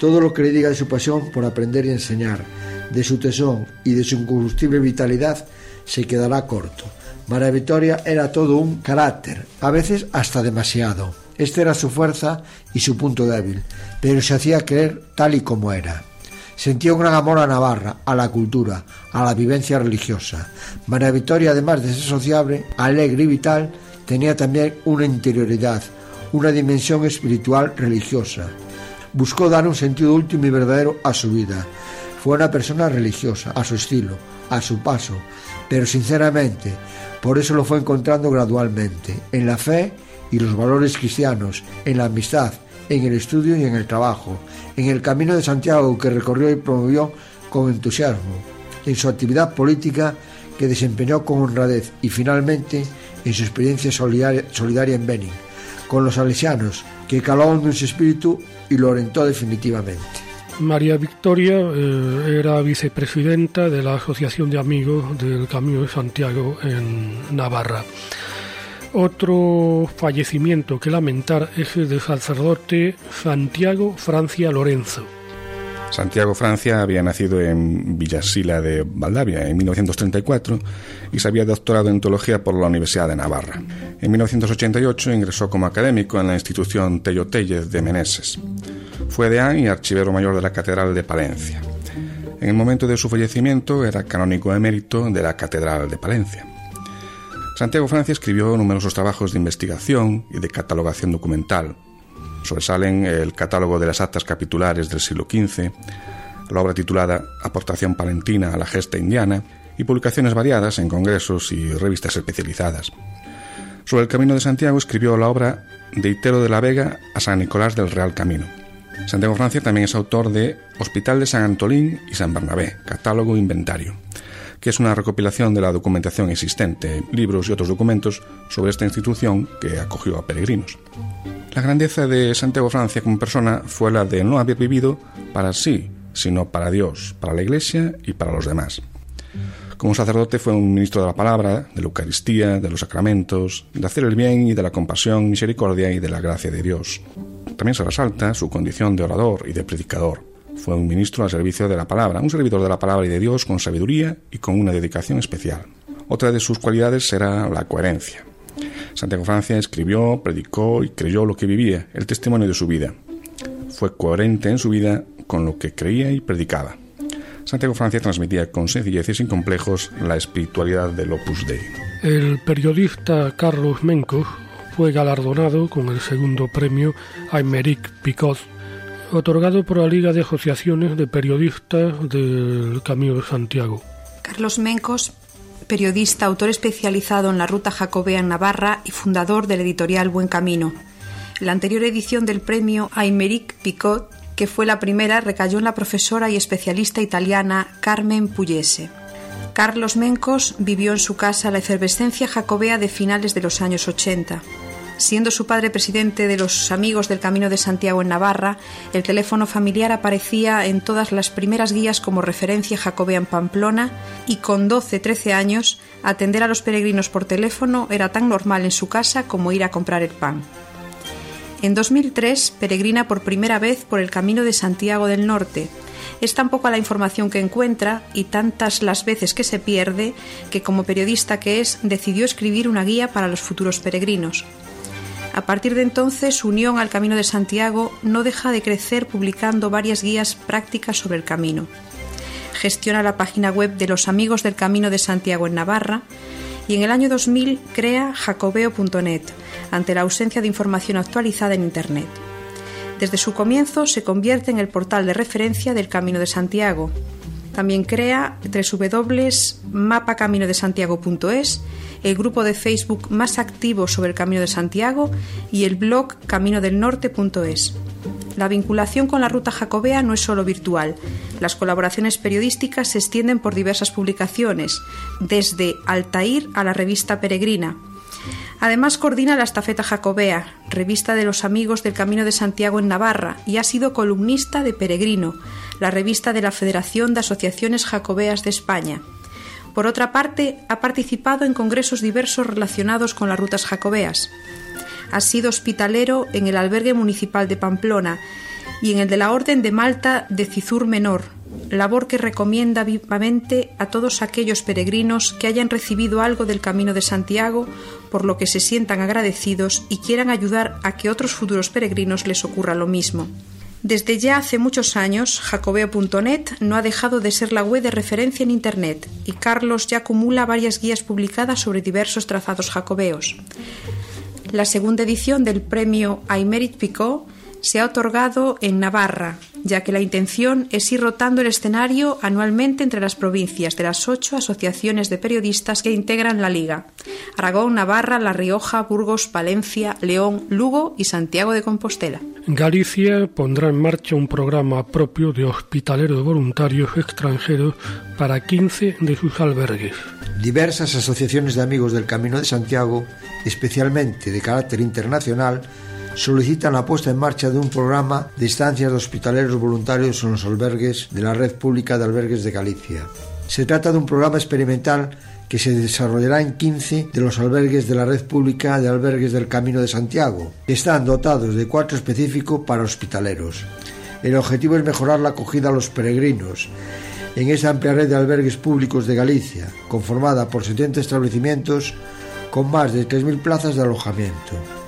Todo lo que le diga de su pasión por aprender y enseñar, de su tesón y de su incombustible vitalidad se quedará corto. María Victoria era todo un carácter, a veces hasta demasiado. Esta era su fuerza y su punto débil, pero se hacía creer tal y como era. Sentía un gran amor a Navarra, a la cultura, a la vivencia religiosa. María Victoria, además de ser sociable, alegre y vital, tenía también una interioridad, una dimensión espiritual religiosa. Buscó dar un sentido último y verdadero a su vida. Fue una persona religiosa, a su estilo, a su paso, pero sinceramente, por eso lo fue encontrando gradualmente, en la fe y los valores cristianos, en la amistad, en el estudio y en el trabajo, en el camino de Santiago que recorrió y promovió con entusiasmo, en su actividad política que desempeñó con honradez y finalmente en su experiencia solidaria, en Benin, con los salesianos, que caló en su espíritu y lo orientó definitivamente. María Victoria eh, era vicepresidenta de la Asociación de Amigos del Camino de Santiago en Navarra. Otro fallecimiento que lamentar es el del sacerdote Santiago Francia Lorenzo. Santiago Francia había nacido en Villasila de Valdavia en 1934 y se había doctorado en teología por la Universidad de Navarra. En 1988 ingresó como académico en la institución Tello Tellez de Meneses. Fue deán y archivero mayor de la Catedral de Palencia. En el momento de su fallecimiento era canónico emérito de la Catedral de Palencia. Santiago Francia escribió numerosos trabajos de investigación y de catalogación documental. Sobresalen el catálogo de las actas capitulares del siglo XV, la obra titulada Aportación palentina a la gesta indiana y publicaciones variadas en congresos y revistas especializadas. Sobre el Camino de Santiago escribió la obra De Itero de la Vega a San Nicolás del Real Camino. Santiago Francia también es autor de Hospital de San Antolín y San Bernabé, catálogo inventario, que es una recopilación de la documentación existente, libros y otros documentos sobre esta institución que acogió a peregrinos. La grandeza de Santiago Francia como persona fue la de no haber vivido para sí, sino para Dios, para la Iglesia y para los demás. Como sacerdote fue un ministro de la palabra, de la Eucaristía, de los sacramentos, de hacer el bien y de la compasión, misericordia y de la gracia de Dios. También se resalta su condición de orador y de predicador. Fue un ministro al servicio de la palabra, un servidor de la palabra y de Dios con sabiduría y con una dedicación especial. Otra de sus cualidades será la coherencia. Santiago Francia escribió, predicó y creyó lo que vivía, el testimonio de su vida. Fue coherente en su vida con lo que creía y predicaba. Santiago Francia transmitía con sencillez y sin complejos la espiritualidad del Opus Dei. El periodista Carlos Mencos fue galardonado con el segundo premio Aymeric Picot, otorgado por la Liga de Asociaciones de Periodistas del Camino de Santiago. Carlos Mencos, periodista, autor especializado en la ruta jacobea en Navarra y fundador del editorial Buen Camino. La anterior edición del premio Aymeric Picot que fue la primera, recayó en la profesora y especialista italiana Carmen Pugliese. Carlos Mencos vivió en su casa la efervescencia jacobea de finales de los años 80. Siendo su padre presidente de los Amigos del Camino de Santiago en Navarra, el teléfono familiar aparecía en todas las primeras guías como referencia jacobea en Pamplona y con 12-13 años atender a los peregrinos por teléfono era tan normal en su casa como ir a comprar el pan. En 2003 peregrina por primera vez por el Camino de Santiago del Norte. Es tan poca la información que encuentra y tantas las veces que se pierde que como periodista que es decidió escribir una guía para los futuros peregrinos. A partir de entonces su unión al Camino de Santiago no deja de crecer publicando varias guías prácticas sobre el camino. Gestiona la página web de los Amigos del Camino de Santiago en Navarra y en el año 2000 crea jacobeo.net ante la ausencia de información actualizada en Internet. Desde su comienzo se convierte en el portal de referencia del Camino de Santiago. También crea www.mapacaminodesantiago.es, el grupo de Facebook más activo sobre el Camino de Santiago y el blog caminodelnorte.es. La vinculación con la ruta jacobea no es solo virtual. Las colaboraciones periodísticas se extienden por diversas publicaciones, desde Altair a la revista Peregrina, Además coordina la Estafeta Jacobea, revista de los amigos del Camino de Santiago en Navarra, y ha sido columnista de Peregrino, la revista de la Federación de Asociaciones Jacobeas de España. Por otra parte, ha participado en congresos diversos relacionados con las rutas jacobeas. Ha sido hospitalero en el albergue municipal de Pamplona y en el de la Orden de Malta de Cizur Menor, labor que recomienda vivamente a todos aquellos peregrinos que hayan recibido algo del Camino de Santiago, por lo que se sientan agradecidos y quieran ayudar a que otros futuros peregrinos les ocurra lo mismo. Desde ya hace muchos años, jacobeo.net no ha dejado de ser la web de referencia en Internet y Carlos ya acumula varias guías publicadas sobre diversos trazados jacobeos. La segunda edición del premio Aymerit Picot se ha otorgado en Navarra, ya que la intención es ir rotando el escenario anualmente entre las provincias de las ocho asociaciones de periodistas que integran la Liga: Aragón, Navarra, La Rioja, Burgos, Palencia, León, Lugo y Santiago de Compostela. Galicia pondrá en marcha un programa propio de hospitaleros voluntarios extranjeros para 15 de sus albergues. Diversas asociaciones de amigos del Camino de Santiago, especialmente de carácter internacional, solicitan la puesta en marcha de un programa de estancias de hospitaleros voluntarios en los albergues de la red pública de albergues de Galicia. Se trata de un programa experimental que se desarrollará en 15 de los albergues de la red pública de albergues del Camino de Santiago, que están dotados de cuatro específicos para hospitaleros. El objetivo es mejorar la acogida a los peregrinos en esa amplia red de albergues públicos de Galicia, conformada por 70 establecimientos con más de 3.000 plazas de alojamiento.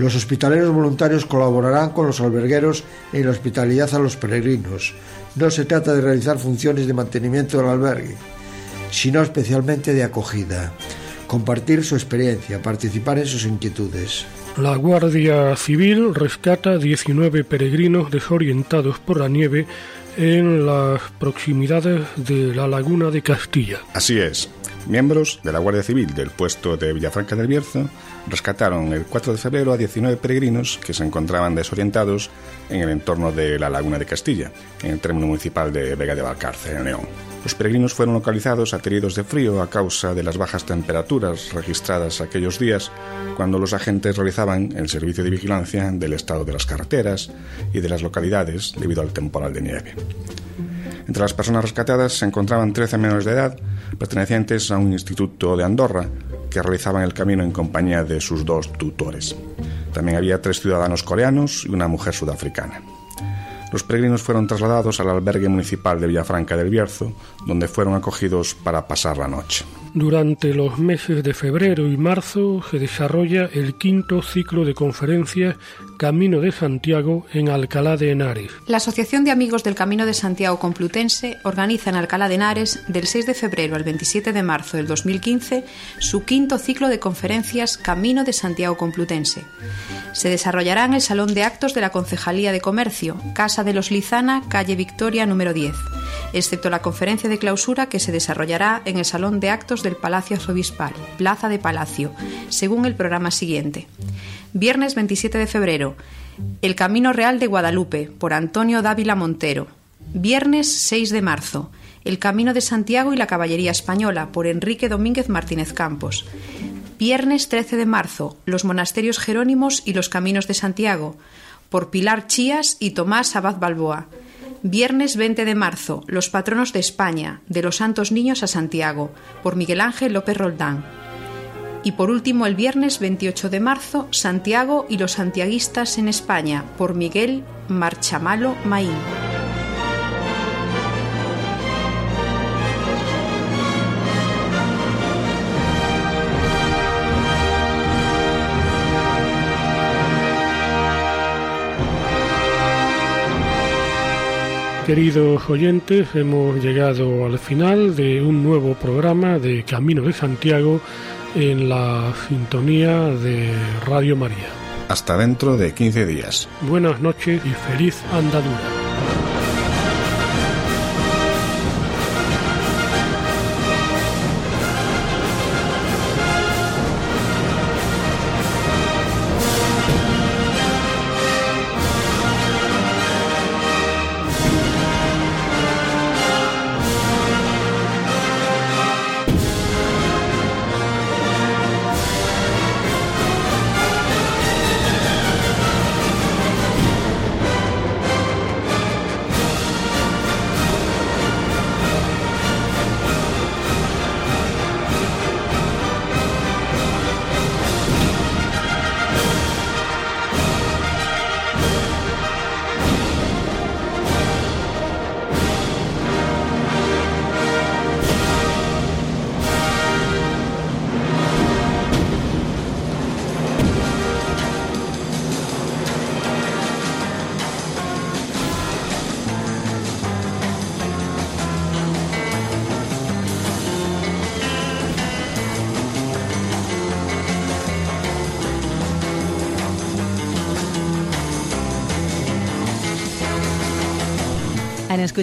Los hospitaleros voluntarios colaborarán con los albergueros en la hospitalidad a los peregrinos. No se trata de realizar funciones de mantenimiento del albergue, sino especialmente de acogida, compartir su experiencia, participar en sus inquietudes. La Guardia Civil rescata 19 peregrinos desorientados por la nieve en las proximidades de la laguna de Castilla. Así es. Miembros de la Guardia Civil del puesto de Villafranca del Bierzo rescataron el 4 de febrero a 19 peregrinos que se encontraban desorientados en el entorno de la Laguna de Castilla, en el término municipal de Vega de Valcarce, en León. Los peregrinos fueron localizados ateridos de frío a causa de las bajas temperaturas registradas aquellos días cuando los agentes realizaban el servicio de vigilancia del estado de las carreteras y de las localidades debido al temporal de nieve. Entre las personas rescatadas se encontraban 13 menores de edad pertenecientes a un instituto de Andorra que realizaban el camino en compañía de sus dos tutores. También había tres ciudadanos coreanos y una mujer sudafricana. Los peregrinos fueron trasladados al albergue municipal de Villafranca del Bierzo, donde fueron acogidos para pasar la noche. Durante los meses de febrero y marzo se desarrolla el quinto ciclo de conferencias Camino de Santiago en Alcalá de Henares. La Asociación de Amigos del Camino de Santiago Complutense organiza en Alcalá de Henares del 6 de febrero al 27 de marzo del 2015 su quinto ciclo de conferencias Camino de Santiago Complutense. Se desarrollará en el Salón de Actos de la Concejalía de Comercio, Casa de los Lizana, calle Victoria número 10, excepto la conferencia de clausura que se desarrollará en el Salón de Actos del Palacio Arzobispal, Plaza de Palacio, según el programa siguiente. Viernes 27 de febrero, El Camino Real de Guadalupe, por Antonio Dávila Montero. Viernes 6 de marzo, El Camino de Santiago y la Caballería Española, por Enrique Domínguez Martínez Campos. Viernes 13 de marzo, Los Monasterios Jerónimos y los Caminos de Santiago, por Pilar Chías y Tomás Abad Balboa. Viernes 20 de marzo, Los Patronos de España, de los Santos Niños a Santiago, por Miguel Ángel López Roldán. Y por último, el viernes 28 de marzo, Santiago y los santiaguistas en España, por Miguel Marchamalo Maín. Queridos oyentes, hemos llegado al final de un nuevo programa de Camino de Santiago en la sintonía de Radio María. Hasta dentro de 15 días. Buenas noches y feliz andadura.